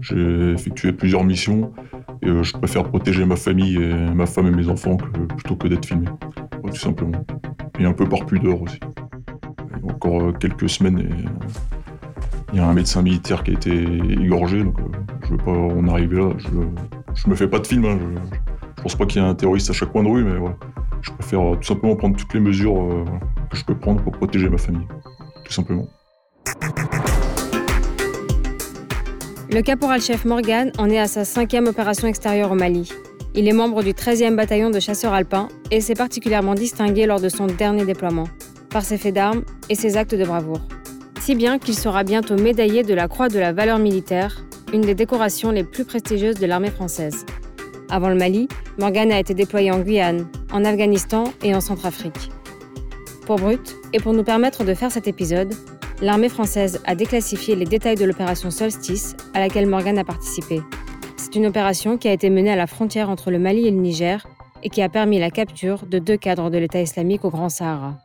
J'ai effectué plusieurs missions et euh, je préfère protéger ma famille, et ma femme et mes enfants plutôt que d'être filmé, tout simplement. Et un peu par pudeur aussi. Encore euh, quelques semaines, euh, il y a un médecin militaire qui a été égorgé, donc je veux pas en arriver là. Je, je me fais pas de film, hein, je, pense pas qu'il y ait un terroriste à chaque coin de rue, mais. Je préfère tout simplement prendre toutes les mesures que je peux prendre pour protéger ma famille, tout simplement. Le caporal-chef Morgan en est à sa cinquième opération extérieure au Mali. Il est membre du 13e bataillon de chasseurs alpins et s'est particulièrement distingué lors de son dernier déploiement, par ses faits d'armes et ses actes de bravoure. Si bien qu'il sera bientôt médaillé de la Croix de la valeur militaire, une des décorations les plus prestigieuses de l'armée française. Avant le Mali, Morgan a été déployé en Guyane, en Afghanistan et en Centrafrique. Pour Brut, et pour nous permettre de faire cet épisode, l'armée française a déclassifié les détails de l'opération Solstice à laquelle Morgan a participé. C'est une opération qui a été menée à la frontière entre le Mali et le Niger et qui a permis la capture de deux cadres de l'État islamique au Grand Sahara.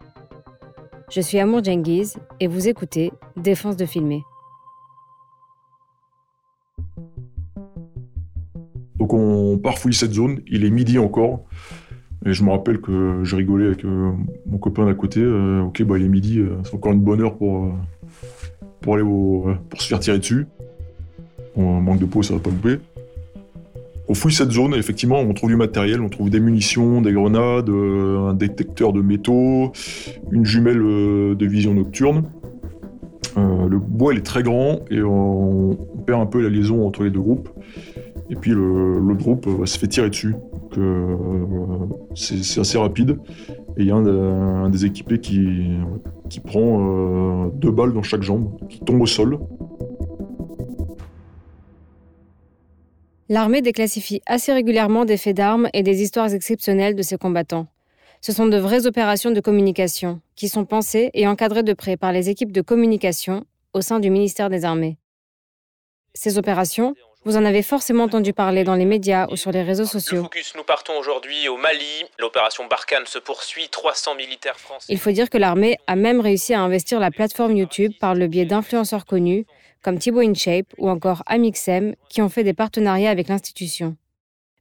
Je suis Amour Djengiz et vous écoutez Défense de filmer. Donc on parfouille cette zone, il est midi encore. Et je me rappelle que j'ai rigolé avec euh, mon copain d'à côté. Euh, ok, bah, il est midi, euh, c'est encore une bonne heure pour, pour, aller au, pour se faire tirer dessus. On manque de peau, ça va pas louper. On fouille cette zone effectivement, on trouve du matériel, on trouve des munitions, des grenades, un détecteur de métaux, une jumelle de vision nocturne. le bois, il est très grand et on, perd un peu la liaison entre les deux groupes. Et puis l'autre groupe se fait tirer dessus. Euh, c'est assez rapide. Et il y a un, des équipés qui, qui prend euh, deux balles dans chaque jambe, qui tombe au sol. L'armée déclassifie assez régulièrement des faits d'armes et des histoires exceptionnelles de ses combattants. Ce sont de vraies opérations de communication qui sont pensées et encadrées de près par les équipes de communication au sein du ministère des Armées. Ces opérations, vous en avez forcément entendu parler dans les médias ou sur les réseaux sociaux. focus, nous partons aujourd'hui au Mali. L'opération Barkhane se poursuit. 300 militaires français. Il faut dire que l'armée a même réussi à investir la plateforme YouTube par le biais d'influenceurs connus comme Thibaut InShape ou encore Amixem qui ont fait des partenariats avec l'institution.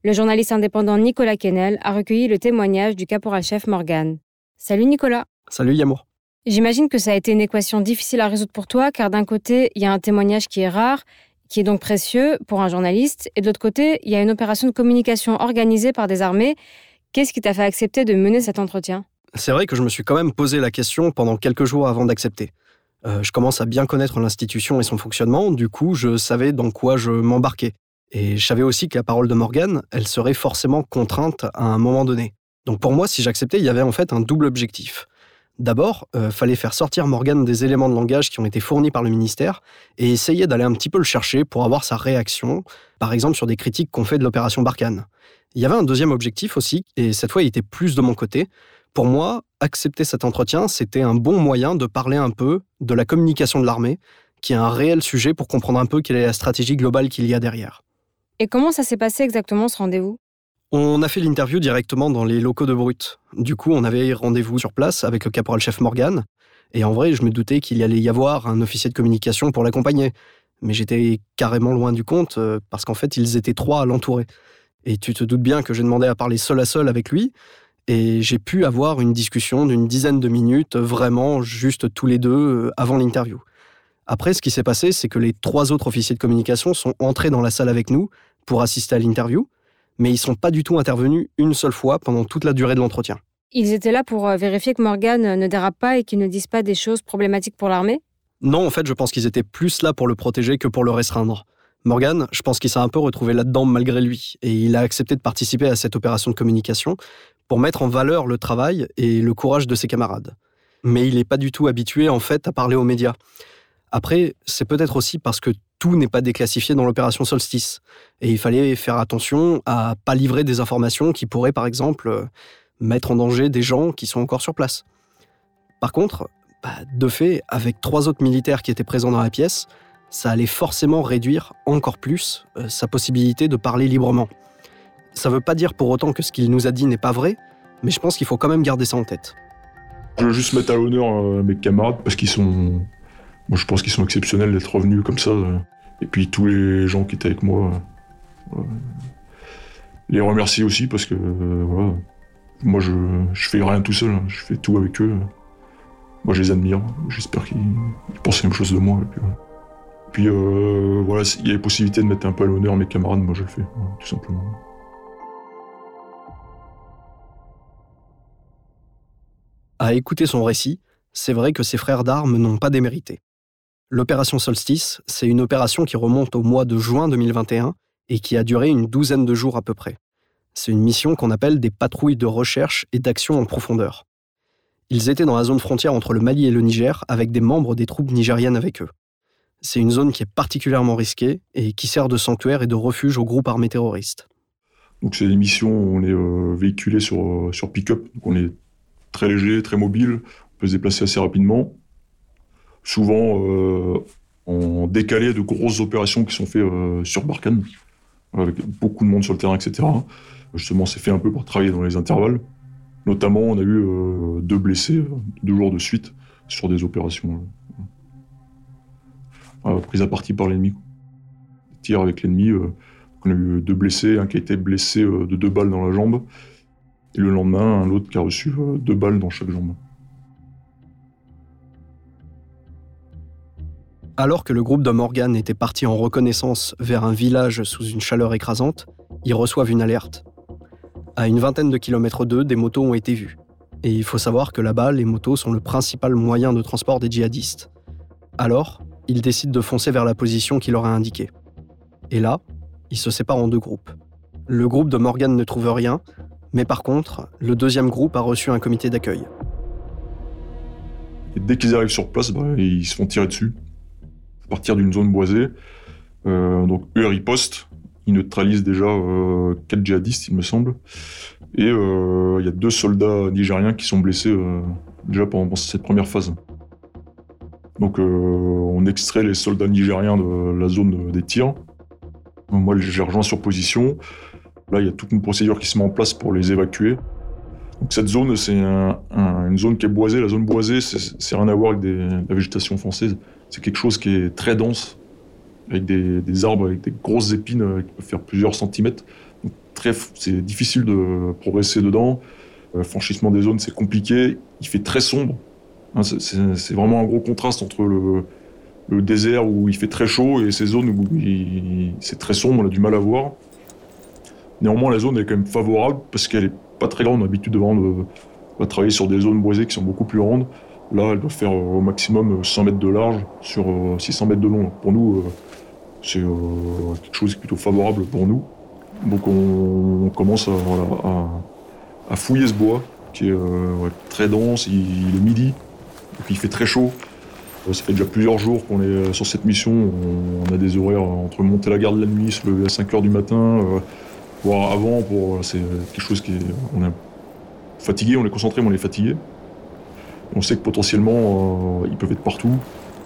Le journaliste indépendant Nicolas Kennel a recueilli le témoignage du caporal-chef Morgan. Salut Nicolas. Salut Yamour. J'imagine que ça a été une équation difficile à résoudre pour toi, car d'un côté, il y a un témoignage qui est rare qui est donc précieux pour un journaliste. Et de l'autre côté, il y a une opération de communication organisée par des armées. Qu'est-ce qui t'a fait accepter de mener cet entretien? C'est vrai que je me suis quand même posé la question pendant quelques jours avant d'accepter. Euh, je commence à bien connaître l'institution et son fonctionnement, du coup, je savais dans quoi je m'embarquais. Et je savais aussi que la parole de Morgan, elle serait forcément contrainte à un moment donné. Donc pour moi, si j'acceptais, il y avait en fait un double objectif. D'abord, il euh, fallait faire sortir Morgan des éléments de langage qui ont été fournis par le ministère et essayer d'aller un petit peu le chercher pour avoir sa réaction, par exemple sur des critiques qu'on fait de l'opération Barkhane. Il y avait un deuxième objectif aussi, et cette fois il était plus de mon côté. Pour moi, accepter cet entretien, c'était un bon moyen de parler un peu de la communication de l'armée, qui est un réel sujet pour comprendre un peu quelle est la stratégie globale qu'il y a derrière. Et comment ça s'est passé exactement ce rendez-vous? On a fait l'interview directement dans les locaux de Brut. Du coup, on avait rendez-vous sur place avec le caporal-chef Morgan. Et en vrai, je me doutais qu'il allait y avoir un officier de communication pour l'accompagner. Mais j'étais carrément loin du compte euh, parce qu'en fait, ils étaient trois à l'entourer. Et tu te doutes bien que j'ai demandé à parler seul à seul avec lui. Et j'ai pu avoir une discussion d'une dizaine de minutes, vraiment juste tous les deux, euh, avant l'interview. Après, ce qui s'est passé, c'est que les trois autres officiers de communication sont entrés dans la salle avec nous pour assister à l'interview mais ils sont pas du tout intervenus une seule fois pendant toute la durée de l'entretien. Ils étaient là pour euh, vérifier que Morgan ne dérape pas et qu'il ne dise pas des choses problématiques pour l'armée? Non, en fait, je pense qu'ils étaient plus là pour le protéger que pour le restreindre. Morgan, je pense qu'il s'est un peu retrouvé là-dedans malgré lui, et il a accepté de participer à cette opération de communication pour mettre en valeur le travail et le courage de ses camarades. Mais il n'est pas du tout habitué, en fait, à parler aux médias. Après, c'est peut-être aussi parce que tout n'est pas déclassifié dans l'opération Solstice. Et il fallait faire attention à pas livrer des informations qui pourraient, par exemple, mettre en danger des gens qui sont encore sur place. Par contre, bah, de fait, avec trois autres militaires qui étaient présents dans la pièce, ça allait forcément réduire encore plus euh, sa possibilité de parler librement. Ça ne veut pas dire pour autant que ce qu'il nous a dit n'est pas vrai, mais je pense qu'il faut quand même garder ça en tête. Je veux juste mettre à l'honneur euh, mes camarades parce qu'ils sont. Moi, je pense qu'ils sont exceptionnels d'être revenus comme ça. euh. Et puis tous les gens qui étaient avec moi. euh, les remercier aussi parce que euh, voilà. Moi, je, je fais rien tout seul. hein. Je fais tout avec eux. Moi, je les admire. J'espère qu'ils ils pensent la même chose de moi. Et puis, voilà. S'il y a possibilité de mettre un peu à l'honneur mes camarades, moi, je le fais, tout simplement. À écouter son récit, c'est vrai que ses frères d'armes n'ont pas démérité. L'opération Solstice, c'est une opération qui remonte au mois de juin 2021 et qui a duré une douzaine de jours à peu près. C'est une mission qu'on appelle des patrouilles de recherche et d'action en profondeur. Ils étaient dans la zone frontière entre le Mali et le Niger avec des membres des troupes nigériennes avec eux. C'est une zone qui est particulièrement risquée et qui sert de sanctuaire et de refuge aux groupes armés terroristes. Donc c'est des missions où on est euh, véhiculé sur, euh, sur pick-up, donc on est très léger, très mobile, on peut se déplacer assez rapidement. Souvent euh, en décalé de grosses opérations qui sont faites euh, sur Barkhane, avec beaucoup de monde sur le terrain, etc. Justement, c'est fait un peu pour travailler dans les intervalles. Notamment, on a eu euh, deux blessés, deux jours de suite, sur des opérations prises à partie par l'ennemi. Tir avec l'ennemi, on a eu deux blessés, un qui a été blessé de deux balles dans la jambe, et le lendemain, un autre qui a reçu deux balles dans chaque jambe. Alors que le groupe de Morgan était parti en reconnaissance vers un village sous une chaleur écrasante, ils reçoivent une alerte. À une vingtaine de kilomètres d'eux, des motos ont été vues. Et il faut savoir que là-bas, les motos sont le principal moyen de transport des djihadistes. Alors, ils décident de foncer vers la position qui leur a indiquée. Et là, ils se séparent en deux groupes. Le groupe de Morgan ne trouve rien, mais par contre, le deuxième groupe a reçu un comité d'accueil. Et dès qu'ils arrivent sur place, bah, ils se font tirer dessus. Partir d'une zone boisée. Euh, donc eux ripostent. Ils neutralisent déjà euh, quatre djihadistes, il me semble. Et euh, il y a deux soldats nigériens qui sont blessés euh, déjà pendant, cette première phase. Donc euh, on extrait les soldats nigériens de la zone des tirs. Moi, j'ai rejoint sur position. Là, il y a toute une procédure qui se met en place pour les évacuer. Cette zone, c'est un- un- une zone qui est boisée. La zone boisée, c'est rien à voir avec des- la végétation française. C'est quelque chose qui est très dense, avec des, arbres avec des grosses épines euh, qui peuvent faire plusieurs centimètres. C'est difficile de progresser dedans. Euh, franchissement des zones, c'est compliqué. Il fait très sombre. Hein, c'est- vraiment un gros contraste entre le, le désert où il fait très chaud et ces zones où c'est très sombre, on a du mal à voir. Néanmoins, la zone est quand même favorable parce qu'elle est pas très grande. On a l'habitude de, vraiment de- de travailler sur des zones boisées qui sont beaucoup plus grandes. Là, elle doit faire euh, au maximum euh, 100 mètres de large sur euh, 600 mètres de long. Pour nous, euh, c'est euh, quelque chose plutôt favorable pour nous. Donc on, on commence à, fouiller ce bois qui est euh, très dense. Il, est midi, donc il fait très chaud. Euh, Ça fait déjà plusieurs jours qu'on est euh, sur cette mission. On, on a des horaires entre monter la garde la nuit, se lever à 5 heures du matin, euh, avant. C'est quelque chose qui est. On est fatigué, on est concentré, mais on est fatigué. On sait que potentiellement, euh, ils peuvent être partout.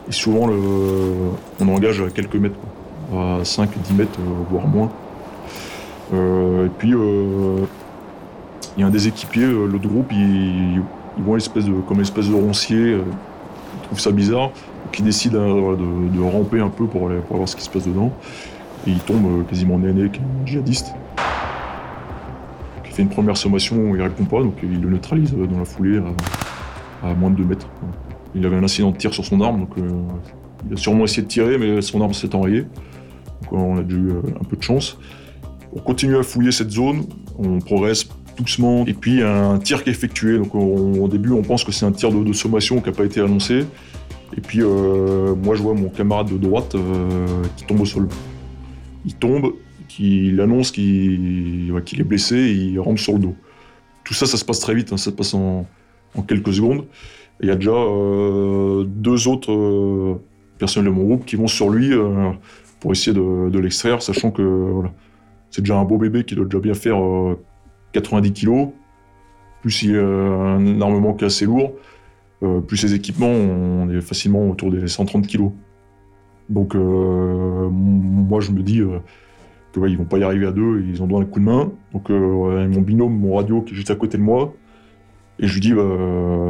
Et souvent, on engage à quelques mètres, à 5, 10 mètres, euh, voire moins. Euh, et puis, il y a un des équipiers, l'autre groupe, ils, de, comme une espèce de roncier. ils trouvent ça bizarre. Euh, voilà, de, ramper un peu pour, voir ce qui se passe dedans. Et ils tombent euh, quasiment nez à avec djihadiste. Une première sommation, il répond pas, donc il le neutralise dans la foulée à, moins de 2 mètres. Il avait un incident de tir sur son arme, donc euh, il a sûrement essayé de tirer, mais son arme s'est enrayée. Donc on a eu euh, un peu de chance. On continue à fouiller cette zone, on progresse doucement, et puis un tir qui est effectué. Donc on- au début, on pense que c'est un tir de, sommation qui n'a pas été annoncé. Et puis euh, moi, je vois mon camarade de droite qui tombe au sol. Il tombe, qu'il annonce qu'il est blessé, il rentre sur le dos. Tout ça, ça se passe très vite, hein, ça se passe en, quelques secondes. Il y a déjà euh, deux autres euh, personnes de mon groupe qui vont sur lui euh, pour essayer de, l'extraire, sachant que c'est déjà un beau bébé qui doit déjà bien faire euh, 90 kilos, plus il y a un armement qui est assez lourd, plus les équipements, on est facilement autour des 130 kilos. Donc moi je me dis que ils vont pas y arriver à deux, ils ont besoin d'un coup de main. Donc mon binôme, mon radio qui est juste à côté de moi, et je lui dis, bah,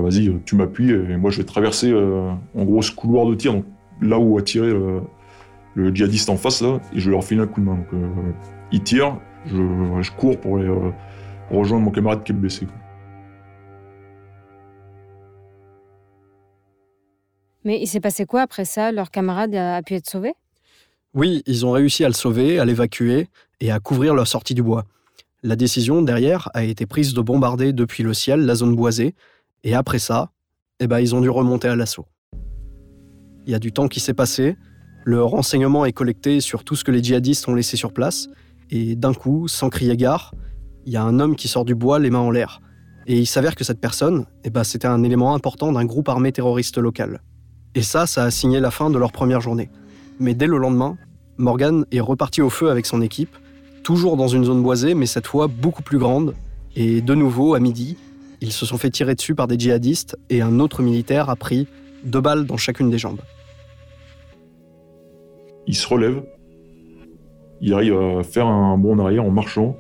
vas-y, tu m'appuies et moi je vais traverser en gros ce couloir de tir, là où a tiré le djihadiste en face et je leur file un coup de main. Donc, euh, il tire, je, cours pour, euh, rejoindre mon camarade qui est blessé. Mais il s'est passé quoi après ça? Leur camarade a pu être sauvé? Oui, ils ont réussi à le sauver, à l'évacuer et à couvrir leur sortie du bois. La décision derrière a été prise de bombarder depuis le ciel la zone boisée, et après ça, eh ben, ils ont dû remonter à l'assaut. Il y a du temps qui s'est passé, le renseignement est collecté sur tout ce que les djihadistes ont laissé sur place, et d'un coup, sans crier gare, il y a un homme qui sort du bois les mains en l'air. Et il s'avère que cette personne, eh ben, c'était un élément important d'un groupe armé terroriste local. Et ça, ça a signé la fin de leur première journée. Mais dès le lendemain, Morgan est reparti au feu avec son équipe, toujours dans une zone boisée, mais cette fois beaucoup plus grande. Et de nouveau, à midi, ils se sont fait tirer dessus par des djihadistes et un autre militaire a pris deux balles dans chacune des jambes il se relève, il arrive à faire un bond en arrière en marchant,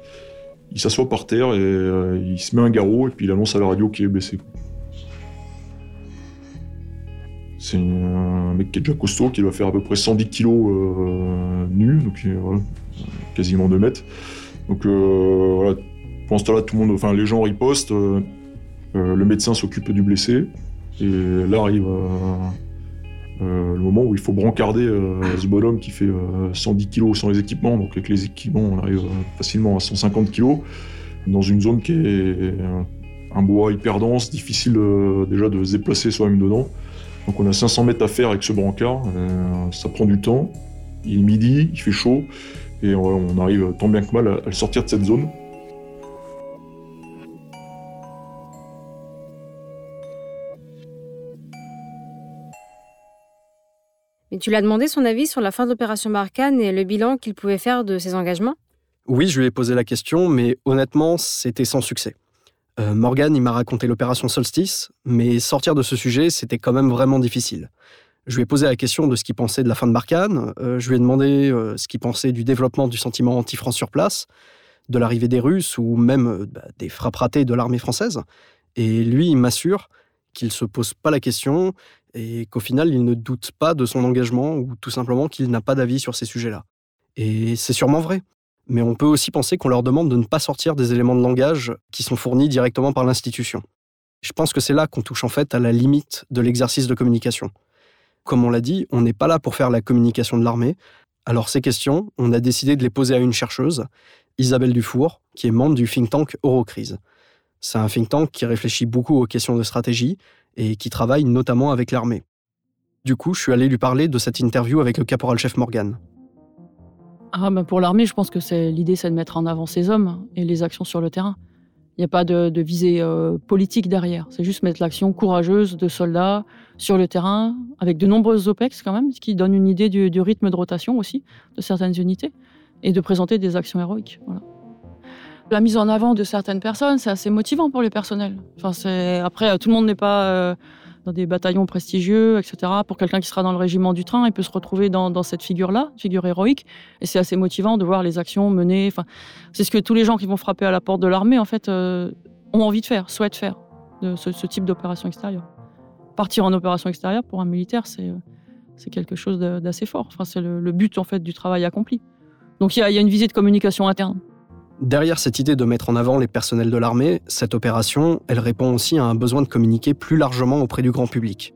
il s'assoit par terre et euh, il se met un garrot et puis il annonce à la radio qu'il est blessé. C'est un mec qui est déjà costaud, qui doit faire à peu près 110 kilos euh, nu, donc voilà, quasiment 2 mètres. Donc euh, voilà, pendant ce temps-là, tout le monde, enfin les gens ripostent, le médecin s'occupe du blessé, et là arrive euh, le moment où il faut brancarder euh, ce bonhomme qui fait 110 euh, kg sans les équipements, donc avec les équipements on arrive facilement à 150 kg, dans une zone qui est un bois hyper dense, difficile déjà de se déplacer soi-même dedans. Donc on a 500 mètres à faire avec ce brancard, ça prend du temps, il est midi, il fait chaud, et on arrive tant bien que mal à le sortir de cette zone. Mais tu l'as demandé son avis sur la fin de l'opération Barkhane et le bilan qu'il pouvait faire de ses engagements? Oui, je lui ai posé la question, mais honnêtement, c'était sans succès. Euh, Morgan, il m'a raconté l'opération Solstice, mais sortir de ce sujet, c'était quand même vraiment difficile. Je lui ai posé la question de ce qu'il pensait de la fin de Barkhane, euh, je lui ai demandé euh, ce qu'il pensait du développement du sentiment anti-France sur place, de l'arrivée des Russes ou même bah, des frappes ratées de l'armée française. Et lui, il m'assure qu'il ne se pose pas la question et qu'au final, il ne doute pas de son engagement ou tout simplement qu'il n'a pas d'avis sur ces sujets-là. Et c'est sûrement vrai. Mais on peut aussi penser qu'on leur demande de ne pas sortir des éléments de langage qui sont fournis directement par l'institution. Je pense que c'est là qu'on touche en fait à la limite de l'exercice de communication. Comme on l'a dit, on n'est pas là pour faire la communication de l'armée. Alors ces questions, on a décidé de les poser à une chercheuse, Isabelle Dufour, qui est membre du think tank Eurocrise. C'est un think tank qui réfléchit beaucoup aux questions de stratégie et qui travaille notamment avec l'armée. Du coup, je suis allé lui parler de cette interview avec le caporal-chef Morgan. Ah ben pour l'armée, je pense que c'est l'idée, c'est de mettre en avant ses hommes et les actions sur le terrain. Il n'y a pas de, visée euh, politique derrière. C'est juste mettre l'action courageuse de soldats sur le terrain, avec de nombreuses OPEX quand même, ce qui donne une idée du, rythme de rotation aussi de certaines unités, et de présenter des actions héroïques. Voilà la mise en avant de certaines personnes, c'est assez motivant pour les personnels. Enfin. Après, tout le monde n'est pas euh, des bataillons prestigieux, etc. Pour quelqu'un qui sera dans le régiment du train, il peut se retrouver dans, cette figure-là, figure héroïque. Et c'est assez motivant de voir les actions menées. C'est ce que tous les gens qui vont frapper à la porte de l'armée, en fait, euh, ont envie de faire, souhaitent faire, ce, type d'opération extérieure. Partir en opération extérieure, pour un militaire, c'est, euh, c'est quelque chose d'assez fort. Enfin, c'est le, but, en fait, du travail accompli. Donc il y a une visée de communication interne. Derrière cette idée de mettre en avant les personnels de l'armée, cette opération, elle répond aussi à un besoin de communiquer plus largement auprès du grand public.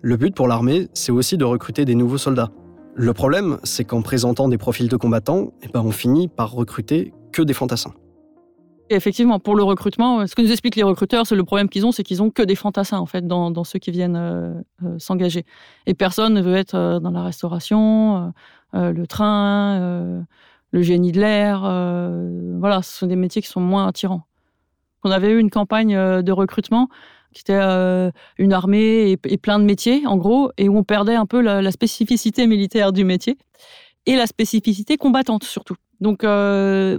Le but pour l'armée, c'est aussi de recruter des nouveaux soldats. Le problème, c'est qu'en présentant des profils de combattants, eh ben on finit par recruter que des fantassins. effectivement, pour le recrutement, ce que nous expliquent les recruteurs, c'est le problème qu'ils ont, c'est qu'ils ont que des fantassins en fait dans, ceux qui viennent euh, euh, s'engager. Et personne ne veut être euh, dans la restauration, le train, le génie de l'air. Euh, voilà, ce sont des métiers qui sont moins attirants. On avait eu une campagne euh, de recrutement qui était euh, une armée et, plein de métiers, en gros, et où on perdait un peu la, spécificité militaire du métier et la spécificité combattante surtout. Donc, in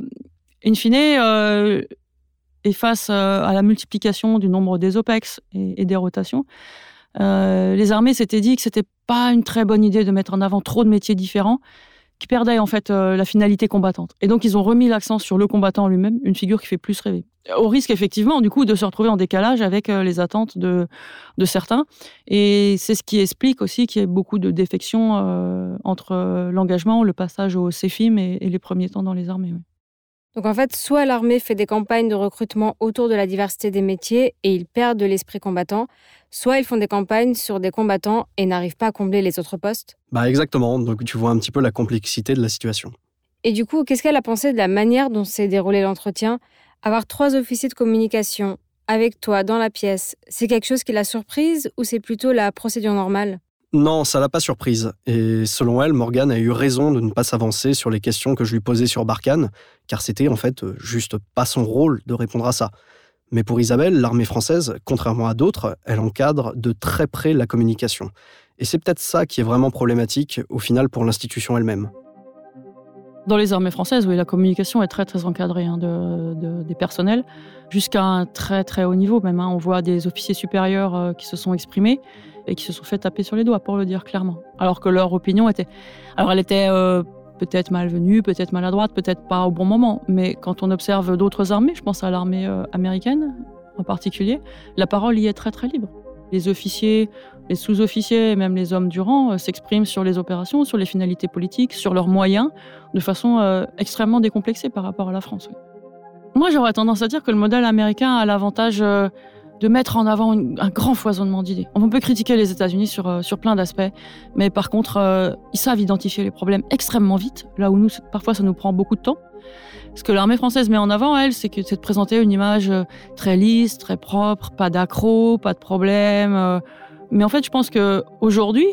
fine, Et face à la multiplication du nombre des OPEX et, des rotations, les armées s'étaient dit que c'était pas une très bonne idée de mettre en avant trop de métiers différents qui perdaient en fait la finalité combattante. Et donc ils ont remis l'accent sur le combattant lui-même, une figure qui fait plus rêver au risque effectivement du coup de se retrouver en décalage avec euh, les attentes de, de certains. Et c'est ce qui explique aussi qu'il y ait beaucoup de défections euh, entre euh, l'engagement, le passage au CFIM et, les premiers temps dans les armées. Donc en fait, soit l'armée fait des campagnes de recrutement autour de la diversité des métiers et ils perdent de l'esprit combattant, soit ils font des campagnes sur des combattants et n'arrivent pas à combler les autres postes. Bah exactement, donc tu vois un petit peu la complexité de la situation. Et du coup, qu'est-ce qu'elle a pensé de la manière dont s'est déroulé l'entretien? Avoir trois officiers de communication avec toi dans la pièce, c'est quelque chose qui l'a surprise ou c'est plutôt la procédure normale? Non, ça l'a pas surprise. Et selon elle, Morgan a eu raison de ne pas s'avancer sur les questions que je lui posais sur Barkhane, car c'était en fait juste pas son rôle de répondre à ça. Mais pour Isabelle, l'armée française, contrairement à d'autres, elle encadre de très près la communication. Et c'est peut-être ça qui est vraiment problématique au final pour l'institution elle-même. Dans les armées françaises, oui, la communication est très très encadrée hein, de, des personnels, jusqu'à un très très haut niveau même. Hein. On voit des officiers supérieurs euh, qui se sont exprimés et qui se sont fait taper sur les doigts, pour le dire clairement. Alors que leur opinion était... Alors elle était euh, peut-être malvenue, peut-être maladroite, peut-être pas au bon moment, mais quand on observe d'autres armées, je pense à l'armée euh, américaine en particulier, la parole y est très très libre. Les officiers les sous-officiers et même les hommes du rang euh, s'expriment sur les opérations, sur les finalités politiques, sur leurs moyens, de façon euh, extrêmement décomplexée par rapport à la France. Moi, j'aurais tendance à dire que le modèle américain a l'avantage euh, de mettre en avant un grand foisonnement d'idées. On peut critiquer les États-Unis sur, sur plein d'aspects, mais par contre, ils savent identifier les problèmes extrêmement vite, là où nous, parfois, ça nous prend beaucoup de temps. Ce que l'armée française met en avant, elle, c'est de présenter une image très lisse, très propre, pas d'accro, pas de problème mais en fait, je pense que aujourd'hui,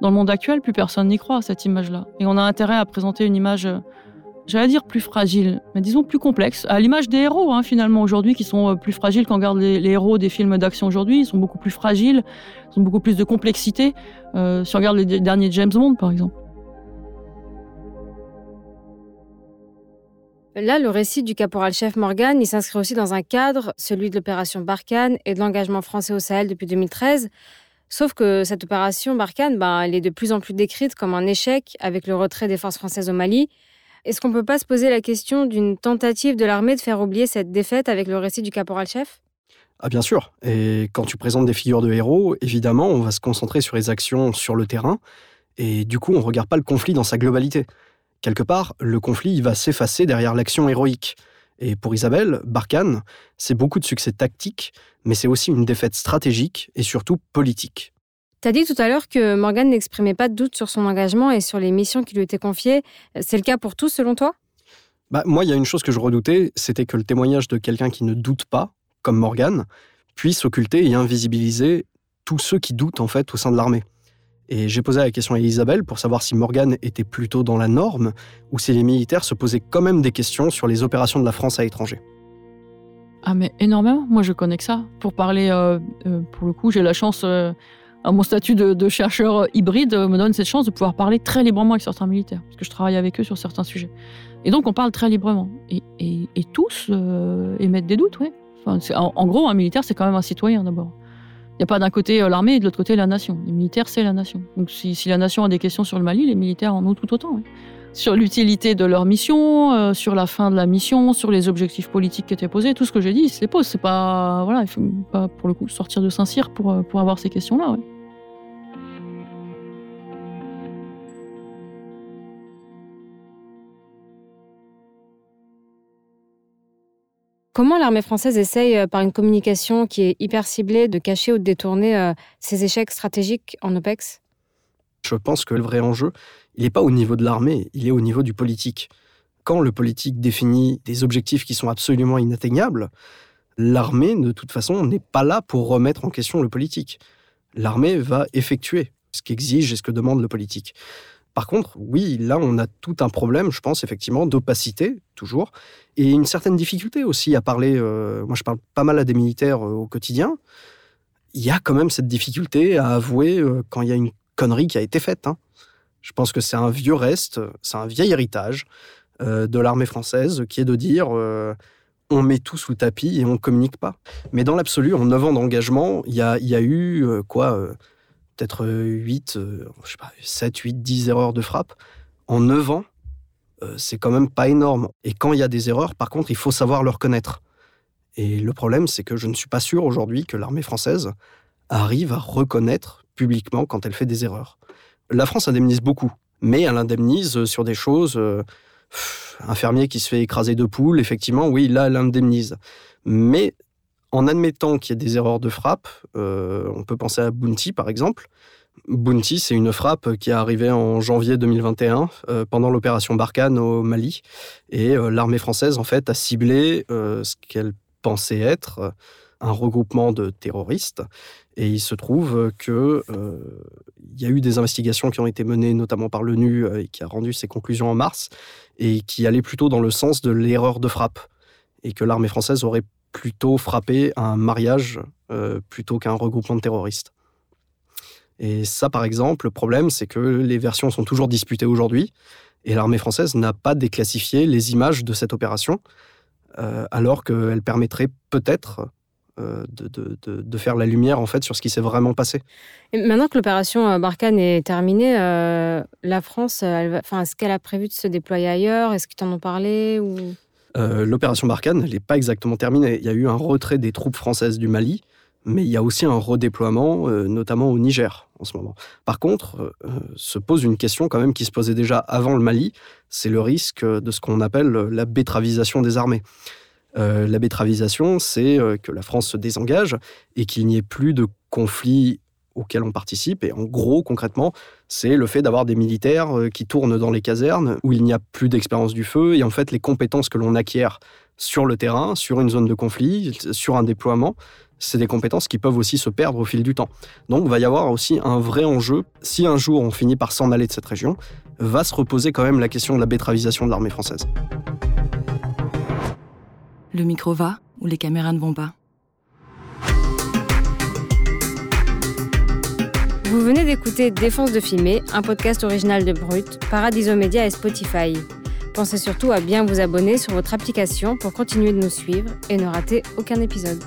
dans le monde actuel, plus personne n'y croit à cette image-là. Et on a intérêt à présenter une image, euh, j'allais dire plus fragile, mais disons plus complexe, à l'image des héros hein, finalement aujourd'hui, qui sont euh, plus fragiles quand on regarde les, héros des films d'action aujourd'hui. Ils sont beaucoup plus fragiles, ils ont beaucoup plus de complexité. Euh, si on regarde les derniers James Bond, par exemple. Là, le récit du caporal-chef Morgan, il s'inscrit aussi dans un cadre, celui de l'opération Barkhane et de l'engagement français au Sahel depuis 2013. Sauf que cette opération Barkhane, ben, elle est de plus en plus décrite comme un échec avec le retrait des forces françaises au Mali. Est-ce qu'on ne peut pas se poser la question d'une tentative de l'armée de faire oublier cette défaite avec le récit du caporal-chef? Ah bien sûr. Et quand tu présentes des figures de héros, évidemment, on va se concentrer sur les actions sur le terrain. Et du coup, on ne regarde pas le conflit dans sa globalité. Quelque part, le conflit va s'effacer derrière l'action héroïque. Et pour Isabelle, Barkhane, c'est beaucoup de succès tactique, mais c'est aussi une défaite stratégique et surtout politique. Tu as dit tout à l'heure que Morgan n'exprimait pas de doute sur son engagement et sur les missions qui lui étaient confiées. C'est le cas pour tous, selon toi? Bah, Moi, il y a une chose que je redoutais, c'était que le témoignage de quelqu'un qui ne doute pas, comme Morgan, puisse occulter et invisibiliser tous ceux qui doutent en fait au sein de l'armée. Et j'ai posé la question à Isabelle pour savoir si Morgan était plutôt dans la norme ou si les militaires se posaient quand même des questions sur les opérations de la France à l'étranger. Ah mais énormément, moi je connais que ça. Pour parler, euh, euh, pour le coup, j'ai la chance, euh, mon statut de, chercheur hybride, me donne cette chance de pouvoir parler très librement avec certains militaires, parce que je travaille avec eux sur certains sujets. Et donc on parle très librement. Et, tous émettent des doutes, oui. En, gros, un militaire, c'est quand même un citoyen d'abord. Il n'y a pas d'un côté l'armée et de l'autre côté la nation. Les militaires, c'est la nation. Donc si, la nation a des questions sur le Mali, les militaires en ont tout autant sur l'utilité de leur mission, euh, sur la fin de la mission, sur les objectifs politiques qui étaient posés. Tout ce que j'ai dit, ils se les posent. C'est pas, voilà, il faut pas pour le coup sortir de Saint-Cyr pour, euh, pour avoir ces questions-là. Comment l'armée française essaye, euh, par une communication qui est hyper ciblée, de cacher ou de détourner ses échecs stratégiques en OPEX? Je pense que le vrai enjeu, il n'est pas au niveau de l'armée, il est au niveau du politique. Quand le politique définit des objectifs qui sont absolument inatteignables, l'armée, de toute façon, n'est pas là pour remettre en question le politique. L'armée va effectuer ce qu'exige et ce que demande le politique. Par contre, oui, là, on a tout un problème, je pense, effectivement, d'opacité, toujours, et une certaine difficulté aussi à parler. Euh, moi, je parle pas mal à des militaires euh, au quotidien. Il y a quand même cette difficulté à avouer euh, quand il y a une connerie qui a été faite. Hein. Je pense que c'est un vieux reste, c'est un vieil héritage de l'armée française qui est de dire on met tout sous le tapis et on communique pas. Mais dans l'absolu, en 9 ans d'engagement, il y a, eu quoi Peut-être 8, je sais pas, 7, 8, 10 erreurs de frappe. En 9 ans, c'est quand même pas énorme. Et quand il y a des erreurs, par contre, il faut savoir le reconnaître. Et le problème, c'est que je ne suis pas sûr aujourd'hui que l'armée française arrive à reconnaître publiquement quand elle fait des erreurs. La France indemnise beaucoup, mais elle indemnise sur des choses un fermier qui se fait écraser de poules, effectivement, oui, là, elle indemnise. Mais en admettant qu'il y ait des erreurs de frappe, euh, on peut penser à Bounty, par exemple. Bounty, c'est une frappe qui est arrivée en janvier 2021 euh, pendant l'opération Barkhane au Mali. Et euh, l'armée française, en fait, a ciblé ce qu'elle pensait être un regroupement de terroristes. Et il se trouve que il y a eu des investigations qui ont été menées notamment par l'ONU et qui a rendu ses conclusions en mars et qui allaient plutôt dans le sens de l'erreur de frappe et que l'armée française aurait plutôt frappé un mariage plutôt qu'un regroupement de terroristes. Et ça, par exemple, le problème, c'est que les versions sont toujours disputées aujourd'hui et l'armée française n'a pas déclassifié les images de cette opération, alors qu'elle permettrait peut-être euh, de, faire la lumière en fait sur ce qui s'est vraiment passé. Et maintenant que l'opération euh, Barkhane est terminée, euh, la France, est-ce qu'elle a prévu de se déployer ailleurs? Est-ce qu'ils t'en ont parlé. L'opération Barkhane, n'est pas exactement terminée. Il y a eu un retrait des troupes françaises du Mali, mais il y a aussi un redéploiement, notamment au Niger en ce moment. Par contre, se pose une question quand même qui se posait déjà avant le Mali, c'est le risque de ce qu'on appelle la bétravisation des armées. Euh, la bétravisation, c'est euh, que la France se désengage et qu'il n'y ait plus de conflits auxquels on participe. Et en gros, concrètement, c'est le fait d'avoir des militaires euh, qui tournent dans les casernes où il n'y a plus d'expérience du feu. Et en fait, les compétences que l'on acquiert sur le terrain, sur une zone de conflit, sur un déploiement, c'est des compétences qui peuvent aussi se perdre au fil du temps. Donc, il va y avoir aussi un vrai enjeu. Si un jour on finit par s'en aller de cette région, va se reposer quand même la question de la bétravisation de l'armée française le micro va ou les caméras ne vont pas? Vous venez d'écouter Défense de filmer, un podcast original de Brut, Paradiso Media et Spotify. Pensez surtout à bien vous abonner sur votre application pour continuer de nous suivre et ne rater aucun épisode.